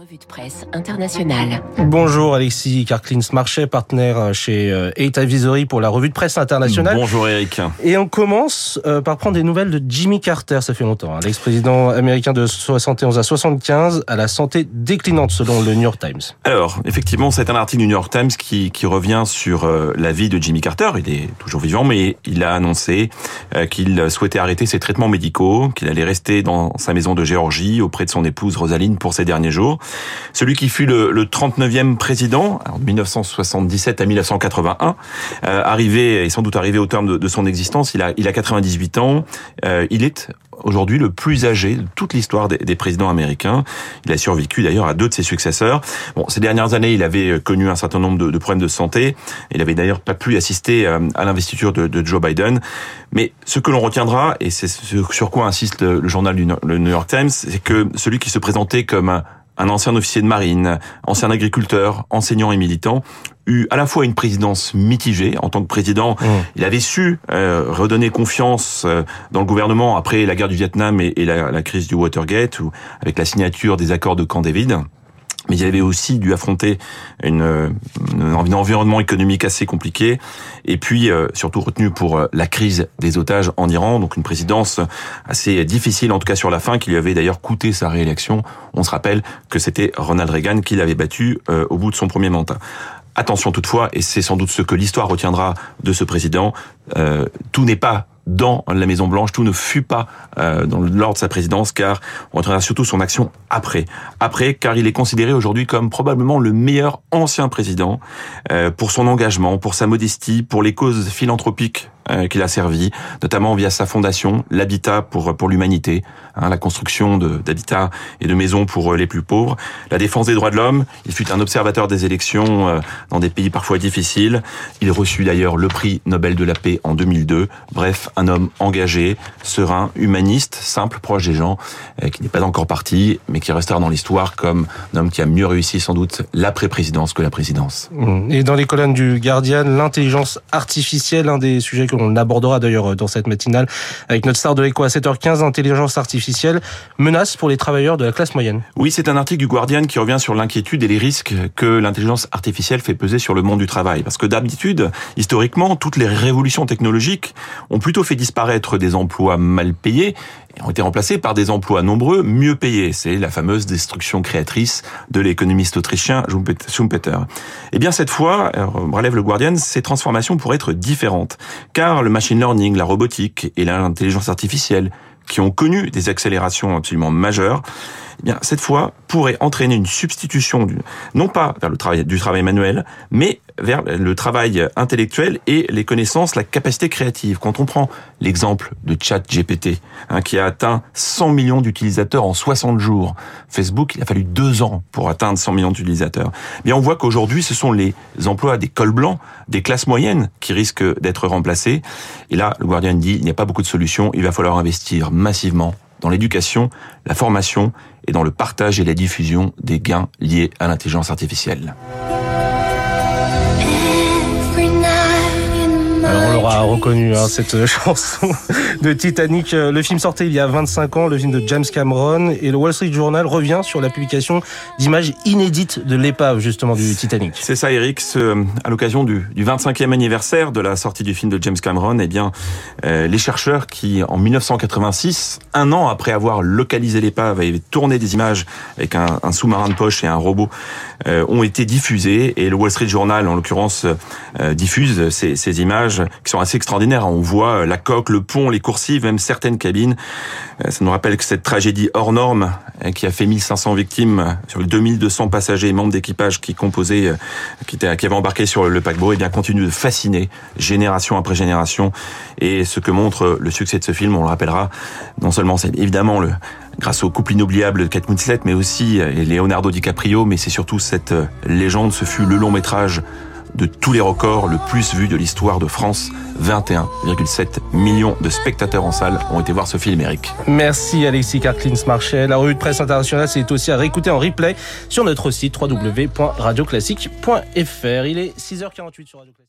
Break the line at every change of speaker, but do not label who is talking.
Revue de presse internationale.
Bonjour Alexis Karklins Marchais, partenaire chez 8 euh, Advisory pour la revue de presse internationale.
Bonjour Eric.
Et on commence euh, par prendre des nouvelles de Jimmy Carter, ça fait longtemps. Hein. L'ex-président américain de 71 à 75 à la santé déclinante selon le New York Times.
Alors, effectivement, c'est un article du New York Times qui, qui revient sur euh, la vie de Jimmy Carter. Il est toujours vivant, mais il a annoncé qu'il souhaitait arrêter ses traitements médicaux, qu'il allait rester dans sa maison de Géorgie auprès de son épouse Rosaline pour ses derniers jours. Celui qui fut le, le 39e président, en 1977 à 1981, euh, arrivé, et sans doute arrivé au terme de, son existence, il a, il a 98 ans, euh, il est aujourd'hui le plus âgé de toute l'histoire des, présidents américains. Il a survécu d'ailleurs à deux de ses successeurs. Bon, ces dernières années, il avait connu un certain nombre de, problèmes de santé. Il avait d'ailleurs pas pu assister euh, à l'investiture de, Joe Biden. Mais ce que l'on retiendra, et c'est sur quoi insiste le, journal du le New York Times, c'est que celui qui se présentait comme un un ancien officier de marine, ancien agriculteur, enseignant et militant, eut à la fois une présidence mitigée. En tant que président, mmh. il avait su euh, redonner confiance euh, dans le gouvernement après la guerre du Vietnam et, la, la, crise du Watergate, ou avec la signature des accords de Camp David mais il avait aussi dû affronter une, un environnement économique assez compliqué, et puis euh, surtout retenu pour euh, la crise des otages en Iran, donc une présidence assez difficile, en tout cas sur la fin, qui lui avait d'ailleurs coûté sa réélection. On se rappelle que c'était Ronald Reagan qui l'avait battu euh, au bout de son premier mandat. Attention toutefois, et c'est sans doute ce que l'histoire retiendra de ce président, tout n'est pas dans la Maison Blanche. Tout ne fut pas euh, dans lors de sa présidence, car on retiendra surtout son action après. Après, car il est considéré aujourd'hui comme probablement le meilleur ancien président euh, pour son engagement, pour sa modestie, pour les causes philanthropiques euh, qu'il a servi, notamment via sa fondation, l'habitat pour pour l'humanité, hein, la construction d'habitats et de maisons pour euh, les plus pauvres, la défense des droits de l'homme. Il fut un observateur des élections euh, dans des pays parfois difficiles. Il reçut d'ailleurs le prix Nobel de la paix en 2002. Bref, un homme engagé, serein, humaniste, simple, proche des gens, qui n'est pas encore parti, mais qui restera dans l'histoire comme un homme qui a mieux réussi sans doute l'après-présidence que la présidence.
Et dans les colonnes du Guardian, l'intelligence artificielle, un des sujets qu'on abordera d'ailleurs dans cette matinale avec notre star de l'écho à 7h15, l'intelligence artificielle, menace pour les travailleurs de la classe moyenne.
Oui, c'est un article du Guardian qui revient sur l'inquiétude et les risques que l'intelligence artificielle fait peser sur le monde du travail. Parce que d'habitude, historiquement, toutes les révolutions technologiques ont plutôt fait disparaître des emplois mal payés ont été remplacés par des emplois nombreux mieux payés. C'est la fameuse destruction créatrice de l'économiste autrichien Schumpeter. Et eh bien cette fois, relève le Guardian, ces transformations pourraient être différentes, car le machine learning, la robotique et l'intelligence artificielle, qui ont connu des accélérations absolument majeures, eh bien cette fois pourrait entraîner une substitution du, non pas vers le travail du travail manuel, mais vers le travail intellectuel et les connaissances, la capacité créative. Quand on prend l'exemple de ChatGPT, hein, qui a atteint 100 millions d'utilisateurs en 60 jours, Facebook, il a fallu deux ans pour atteindre 100 millions d'utilisateurs. Eh bien, on voit qu'aujourd'hui, ce sont les emplois des cols blancs, des classes moyennes qui risquent d'être remplacés. Et là, le Guardian dit, il n'y a pas beaucoup de solutions, il va falloir investir massivement dans l'éducation, la formation et dans le partage et la diffusion des gains liés à l'intelligence artificielle.
On l'aura reconnu, hein, cette chanson de Titanic. Le film sortait il y a 25 ans, le film de James Cameron, et le Wall Street Journal revient sur la publication d'images inédites de l'épave, justement, du Titanic.
C'est ça, Eric. à l'occasion du, 25e anniversaire de la sortie du film de James Cameron, eh bien, euh, les chercheurs qui, en 1986, un an après avoir localisé l'épave, avaient tourné des images avec un, sous-marin de poche et un robot, euh, ont été diffusés, et le Wall Street Journal, en l'occurrence, euh, diffuse ces, ces images qui sont assez extraordinaires. On voit euh, la coque, le pont, les coursives, même certaines cabines. Euh, ça nous rappelle que cette tragédie hors norme, euh, qui a fait 1500 victimes sur les 2200 passagers et membres d'équipage qui composaient, qui, qui avaient embarqué sur le paquebot, et eh bien continue de fasciner génération après génération. Et ce que montre le succès de ce film, on le rappellera, non seulement c'est évidemment grâce au couple inoubliable de Kate Winslet, mais aussi Leonardo DiCaprio, mais c'est surtout cette légende, ce fut le long métrage de tous les records, le plus vu de l'histoire de France. 21,7 millions de spectateurs en salle ont été voir ce film, Eric.
Merci Alexis Karklins Marchel. La revue de presse internationale, c'est aussi à réécouter en replay sur notre site www.radioclassique.fr. Il est 6h48 sur Radio Classique.